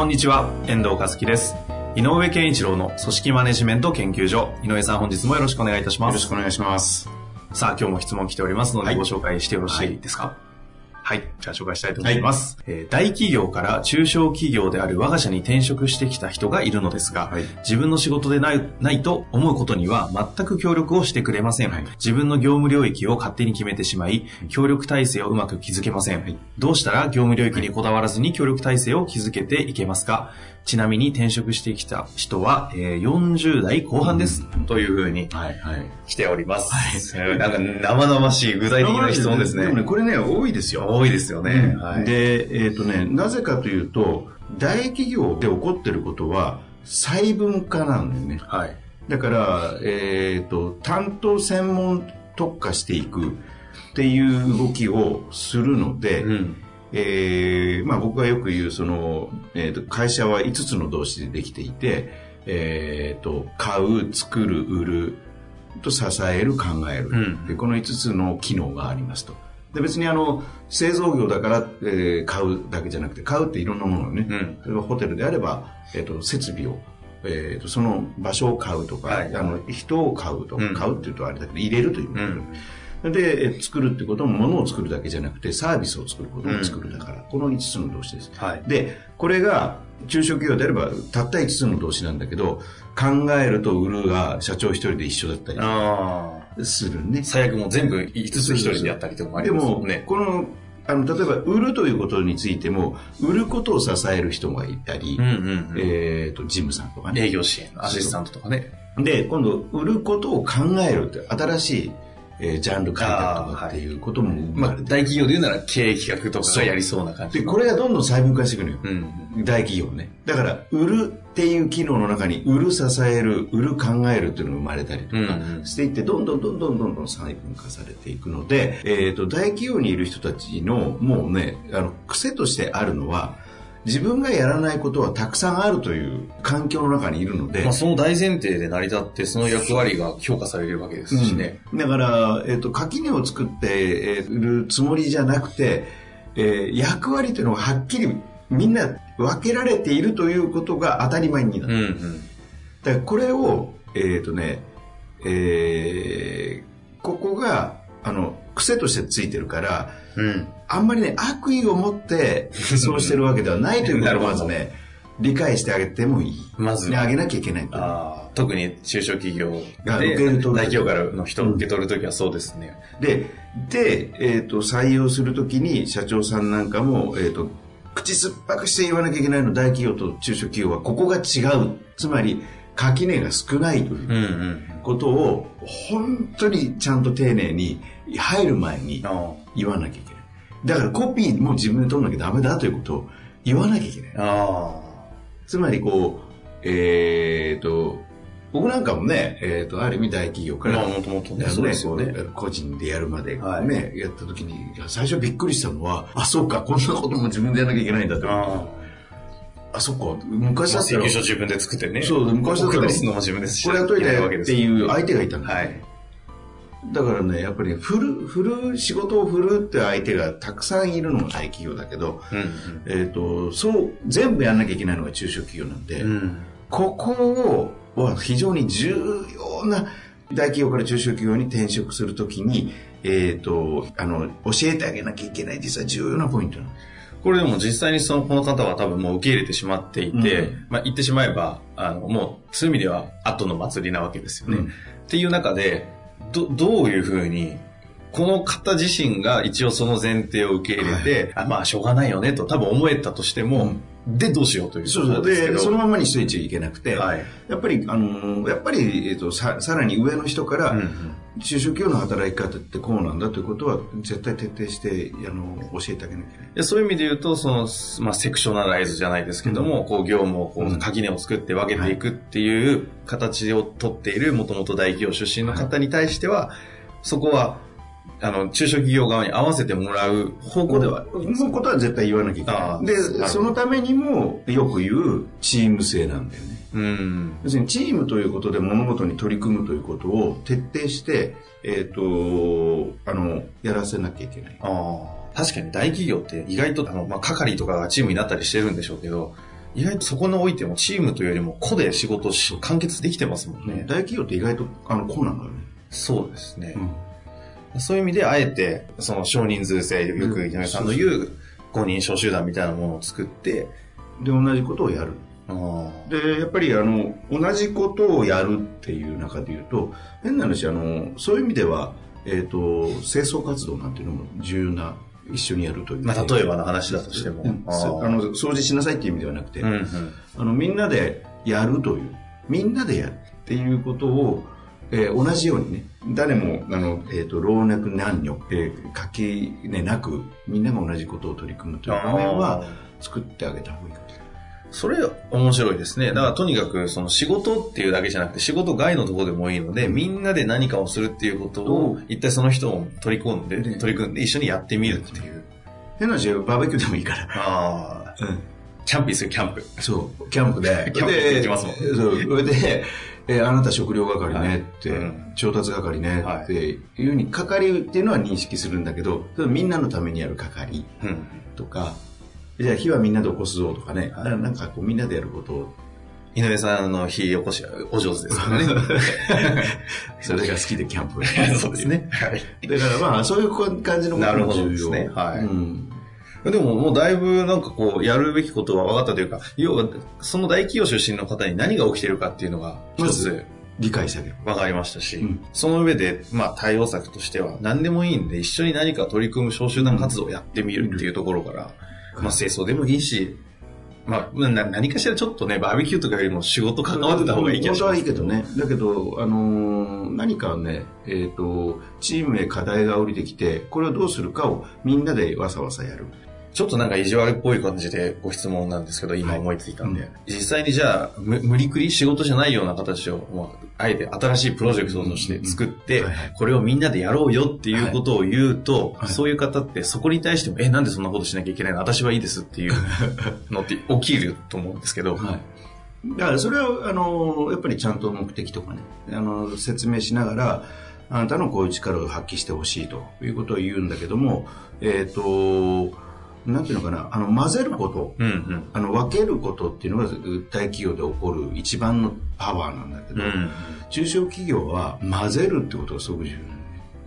こんにちは、遠藤和樹です。井上健一郎の組織マネジメント研究所。井上さん本日もよろしくお願いいたします。よろしくお願いします。さあ、今日も質問来ておりますので、はいご紹介してよろしいですか？はい。じゃあ紹介したいと思います、えー大企業から中小企業である我が社に転職してきた人がいるのですが、はい。自分の仕事でないないと思うことには全く協力をしてくれません。自分の業務領域を勝手に決めてしまい、協力体制をうまく築けません。どうしたら業務領域にこだわらずに協力体制を築けていけますか？ちなみに転職してきた人は、えー40代後半です。というふうにはい、はい。来ております。えーなんか生々しい具体的な質問ですね。もね、これね、多いですよ。多いですよね。はい、で、えっ、とね、なぜかというと、大企業で起こってることは、細分化なんだよね。はい。だから、えっ、と、担当専門特化していくっていう動きをするので、うん。えーまあ、僕がよく言うその、えーと会社は5つの動詞でできていて、えーと買う作る売ると支える考える、うん。でこの5つの機能がありますと。で別にあの製造業だから、えー買うだけじゃなくて買うっていろんなものをね、うん。例えばホテルであれば、えー、と設備を、えー、とその場所を買うとか、はい。あの人を買うとか、うん。買うっていうとあれだけど入れるということ、うんで、え作るってことも物を作るだけじゃなくてサービスを作ることも作るだから、この5つの動詞です。はい。で、これが中小企業であればたった5つの動詞なんだけど、考えると売るが社長一人で一緒だったありするねあ。。最悪もう全部5つ一人でやったりとかもありでも、ますもんね。この、あの、例えば売るということについても、売ることを支える人がいたり、うんうんうん。えっ、と、ジムさんとかね。営業支援のアシスタントとかね。で、今度、売ることを考えるって、新しい、えージャンル開拓とかっていうことも生まあ、大企業で言うなら経営企画とかがやりそうな感じで、の。これがどんどん細分化していくのよ。うん。大企業ね。だから、売るっていう機能の中に、売る支える、売る考えるっていうのが生まれたりとかしていって、どんどんどんどんどんどん細分化されていくので、えっ、と、大企業にいる人たちの、もうね、あの、癖としてあるのは、自分がやらないことはたくさんあるという環境の中にいるので、まあ、その大前提で成り立って、その役割が評価されるわけですしね。だから、えっ、と、垣根を作ってえーるつもりじゃなくて、えー役割というのがはっきりみんな分けられているということが当たり前になる。うんうん。だからこれを、えっ、とね、えーここが、あの、癖としてついてるから、うん。あんまりね、悪意を持ってそうしてるわけではないということをまずね、理解してあげてもいい。まずねあげなきゃいけないと。ああ、特に中小企業がで受けると大企業からの人を受け取るときはそうですね。で、で、えっ、と、採用するときに社長さんなんかも、えっ、と、口酸っぱくして言わなきゃいけないの大企業と中小企業はここが違う。つまり、垣根が少ないという。ことを、本当にちゃんと丁寧に入る前にあ言わなきゃいけない。だからコピーも自分で取んなきゃダメだということを言わなきゃいけない。あ。つまりこう、えっ、と、僕なんかもね、えっ、と、ある意味大企業から、まあ、もともとね、そうですよね。個人でやるまでね、はいやった時に、最初びっくりしたのは、あ、そうか、こんなことも自分でやらなきゃいけないんだって。ああそっか、昔あ。だったら請求、書自分で作ってね。そう昔だったら送りするのも自分でしこれやっといてやるわけですっていう相手がいたんだ。はい。だからね、やっぱり振る、振る、仕事を振るって相手がたくさんいるのが大企業だけど、うんえっ、と、そう、全部やんなきゃいけないのが中小企業なんで、うん。うん。ここを、は非常に重要な大企業から中小企業に転職するときに、えっ、と、あの、教えてあげなきゃいけない実は重要なポイントなの。これでも実際にその、この方は多分もう受け入れてしまっていて、うんまあ言ってしまえば、あの、もう、そういう意味では後の祭りなわけですよね。うんっていう中で、ど、どういうふうにこの方自身が一応その前提を受け入れて、あまあしょうがないよねと多分思えたとしても、でどうしようというそうそう。でそのままにしといちゃいけなくて、はい。やっぱりあのやっぱり、えっとささらに上の人から、うんうん。中小企業の働き方ってこうなんだということは絶対徹底してあの教えてあげなきゃいけない。そういう意味で言うと、その、まあ、セクショナライズじゃないですけども、こう、業務をこう、うん。垣根を作って分けていくっていう形をとっている、もともと大企業出身の方に対しては、そこは、あの、中小企業側に合わせてもらう方向では、そのことは絶対言わなきゃいけない。でそのためにもよく言うチーム性なんだよね。うん。要するにチームということで物事に取り組むということを徹底して、えっ、と、あの、やらせなきゃいけない。ああ。確かに大企業って意外と、あの、まあ、係とかがチームになったりしてるんでしょうけど、意外とそこにおいてもチームというよりも個で仕事をし完結できてますもんね。大企業って意外とあのこうなんだよね。そうですね。そういう意味で、あえて、その少人数制、よく井上さんの言う、5人小集団みたいなものを作って、で、同じことをやる。あで、やっぱりあの、同じことをやるっていう中で言うと、変な話、あの、そういう意味では、えっ、と、清掃活動なんていうのも重要な、一緒にやるという。まあ、例えばの話だとしても。うんあの、掃除しなさいっていう意味ではなくて、うんうん。あの、みんなでやるという、みんなでやるっていうことを、えー同じようにね、誰も、あの、えっ、と、老若男女、えー、垣根なく、みんなが同じことを取り組むという場面は、作ってあげた方がいいかもしれない。それ面白いですね。だからとにかくその仕事っていうだけじゃなくて仕事外のところでもいいので、みんなで何かをするっていうことを一体その人を取り込んで、ね取り組んで一緒にやってみるっていう。変な話、バーベキューでもいいから。ああ、うん。キャンプですよ、キャンプ。そう、キャンプで。キャンプで行きますもんそれで、えーあなた食料係ねって、はいうん調達係ねっていうふうに、係っていうのは認識するんだけど、みんなのためにやる係うん。とか、じゃあ火はみんなで起こすぞとかね、はいななんかこうみんなでやることを、井上さんの火起こしはお上手ですからね。それが好きでキャンプをやる そうですね。はい。だからまあ、そういう感じのことなるほども重要。ですねはいうんでももうだいぶなんかこう、やるべきことは分かったというか、要は、その大企業出身の方に何が起きてるかっていうのが、一つ理解してあげる。分かりましたし、うんその上で、まあ対応策としては、何でもいいんで、一緒に何か取り組む小集団活動をやってみるっていうところから、うんまあ清掃でもいいし、まあ、な何かしらちょっとね、バーベキューとかよりも仕事関わってた方がいい気がし本当ます。はいいけどね。だけど、あのー何かね、えっ、と、チームへ課題が降りてきて、これをどうするかをみんなでわさわさやる。ちょっとなんか意地悪っぽい感じでご質問なんですけど、今思いついたんで、はい実際にじゃあ、む無理くり仕事じゃないような形を、まあ、あえて新しいプロジェクトとして作ってこれをみんなでやろうよっていうことを言うと、はい。そういう方ってそこに対しても、え、なんでそんなことしなきゃいけないの？私はいいですっていうのって起きると思うんですけど、はい。だからそれは、あのーやっぱりちゃんと目的とかね、あの説明しながら、あなたのこういう力を発揮してほしいということを言うんだけども、えっ、と、なんていうのかな、あの、混ぜること、うんうん。あの、分けることっていうのが大企業で起こる一番のパワーなんだけど、うん。中小企業は混ぜるってことがすごく重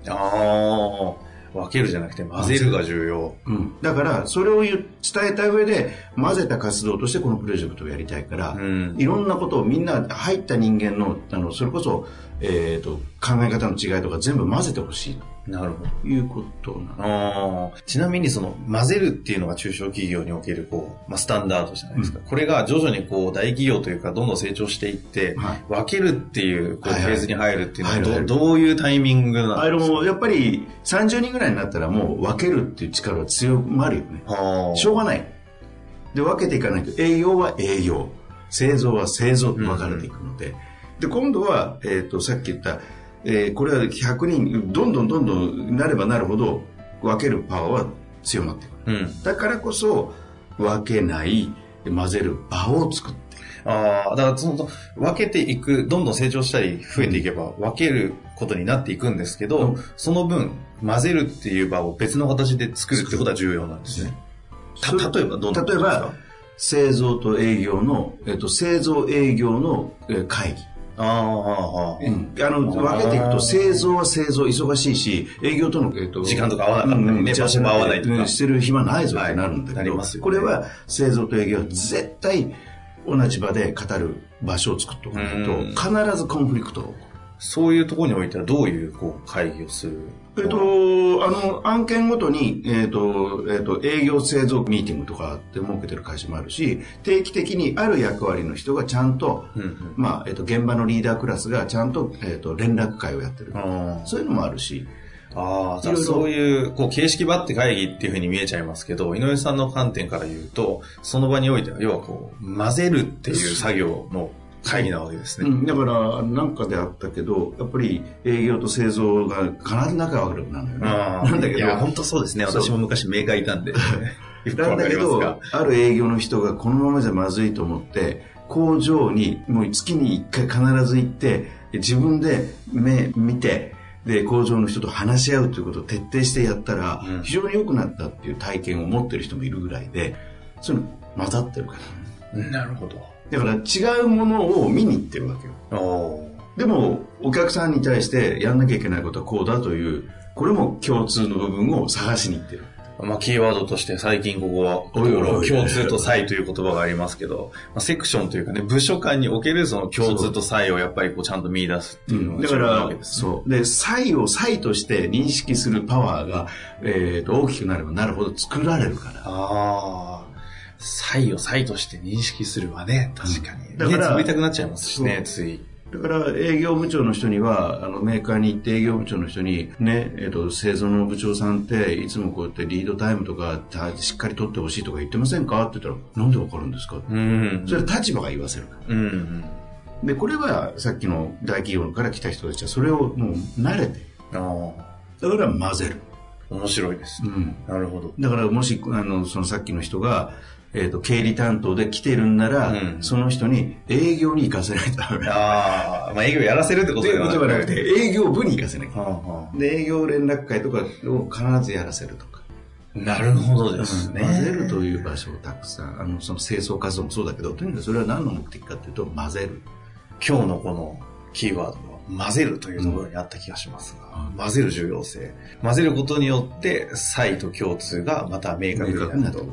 要ああ、分けるじゃなくて混ぜるが重要。うん、だからそれを伝えた上で混ぜた活動としてこのプロジェクトをやりたいから、うんいろんなことをみんな入った人間のあのそれこそ、えー、と考え方の違いとか全部混ぜてほしいなるほど。ということなの。あーちなみにその混ぜるっていうのが中小企業におけるこう、まあ、スタンダードじゃないですか。これが徐々にこう大企業というかどんどん成長していって、はい。分けるっていうこうはいはい。フェーズに入るっていうのはど,、入る入る。どういうタイミングあなんですか？のやっぱり30人ぐらいになったらもう分けるっていう力は強まるよね。しょうがない。で分けていかないと営業は営業製造は製造と分かれていくので、で今度は、えー、とさっき言った、えーこれは100人どんどんどんどんなればなるほど分けるパワーは強まってくる。うん。だからこそ分けない混ぜる場を作ってああ、だからその、分けていく、どんどん成長したり増えていけば、分けることになっていくんですけど、うん。その分、混ぜるっていう場を別の形で作るってことは重要なんですね。例えばどんな例えば製造と営業の、えっと製造営業のえー会議ああ、ああ、あの分けていくと製造は製造忙しいし営業との、えっと時間とか合わなかった。りねうん場所も合わないとか。うん。してる暇ないぞってなるんだけど、これは製造と営業は絶対同じ場で語る場所を作っておかないとうん。必ずコンフリクトが起こるそういうところにおいてはどういうこう会議をするえっと、あの、案件ごとに、えっと、えっと、営業製造ミーティングとかって設けてる会社もあるし、定期的にある役割の人がちゃんと、うんうん。まあ、えっと、現場のリーダークラスがちゃんと、えっと、連絡会をやってる。あそういうのもあるし、あ、じゃあそういう、こう、形式ばって会議っていうふうに見えちゃいますけど、井上さんの観点から言うと、その場においては、要はこう、混ぜるっていう作業の会議なわけですね。うん、だから、なんかであったけど、やっぱり営業と製造が必ず仲が悪くなるんだよね。なんだけど、いや、本当そうですね。私も昔メーカーいたんで、なんだけどある営業の人がこのままじゃまずいと思って、工場にもう月に1回必ず行って、自分で目見て、で、工場の人と話し合うということを徹底してやったらうん、非常に良くなったっていう体験を持ってる人もいるぐらいで、そういうの混ざってるから。なるほど。だから違うものを見に行ってるわけよ。でも、お客さんに対してやんなきゃいけないことはこうだという、これも共通の部分を探しに行ってる。まあ、キーワードとして最近ここは、共通と差異という言葉がありますけど、まあ、セクションというかね、部署間におけるその共通と差異をやっぱりこうちゃんと見出すっていうのがだか重要なわらね。そう。で、差異を差異として認識するパワーが、えーと、大きくなればなるほど作られるから。ああ、差異を差異として認識するわね、確かに。だから目つぶりたくなっちゃいますしね、つい。だから営業部長の人には、あのメーカーに行って営業部長の人に、ね、えっ、と、製造の部長さんって、いつもこうやってリードタイムとかたしっかり取ってほしいとか言ってませんか？って言ったら、なんでわかるんですか？うん。それは立場が言わせるから。うんうん。で、これはさっきの大企業から来た人たちはそれをもう慣れて、あだから混ぜる。あ、面白いですね。うん。なるほど。だからもし、あの、そのさっきの人が、えっ、と、経理担当で来てるんなら、うんその人に営業に行かせないとダメ。ああ、まあ営業やらせるってことではなくて、て。営業部に行かせなきゃ。はあはで、営業連絡会とかを必ずやらせるとか。あなるほどですね。混ぜるという場所をたくさん、あの、その清掃活動もそうだけど、とにかくそれは何の目的かというと、混ぜる。今日のこのキーワードは混ぜるというところにあった気がしますが、混ぜる重要性。混ぜることによって、差異と共通がまた明確になると。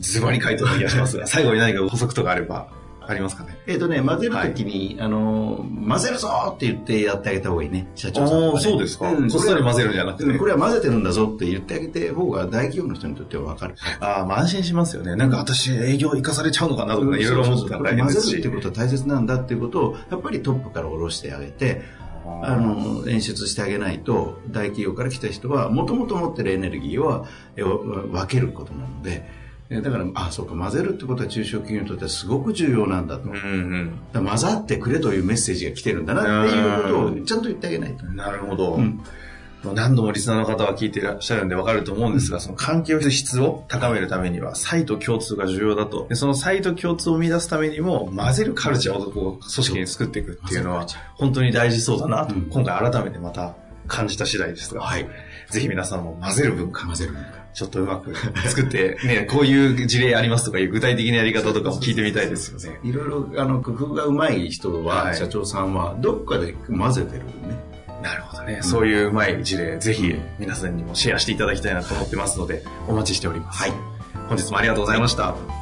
ズバリ回答な気がしますが、最後に何か補足とかあれば、ありますかね？えっ、とね、混ぜるときに、あの、混ぜるぞって言ってやってあげた方がいいね、社長さんね、あーそうですか？んこっそり混ぜるんじゃなくてうんこれは混ぜてるんだぞって言ってあげて方が大企業の人にとっては分かる。ああ、まあ安心しますよね。なんか私営業行かされちゃうのかなとか、いろいろ思ってたら大変ですし混ぜるって。ことは大切なんだっていうことを、やっぱりトップから下ろしてあげて、あの、演出してあげないと、大企業から来た人は、もともと持ってるエネルギーをえわ分けることなので、えだから、あ、そうか、混ぜるってことは中小企業にとってはすごく重要なんだと。うんうん。だ混ざってくれというメッセージが来てるんだなっていうことをちゃんと言ってあげないと。なるほど。うん何度もリスナーの方は聞いていらっしゃるんでわかると思うんですが、その関係の質を高めるためには、差異と共通が重要だと。でその差異と共通を生み出すためにも、混ぜるカルチャーを組織に作っていくっていうのは、本当に大事そうだなと、うん今回改めてまた感じた次第ですが、はい。ぜひ皆さんも混ぜる文化、混ぜる。ちょっとうまく 作って、ね、こういう事例ありますとかいう具体的なやり方とかも聞いてみたいですよね。いろいろ、あの、工夫がうまい人は、はい社長さんは、どっかで混ぜてるよね。なるほどね。そういううまい事例、ぜひ皆さんにもシェアしていただきたいなと思ってますので、お待ちしております。はい。本日もありがとうございました。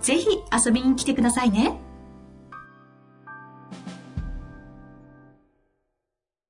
ぜひ遊びに来てくださいね。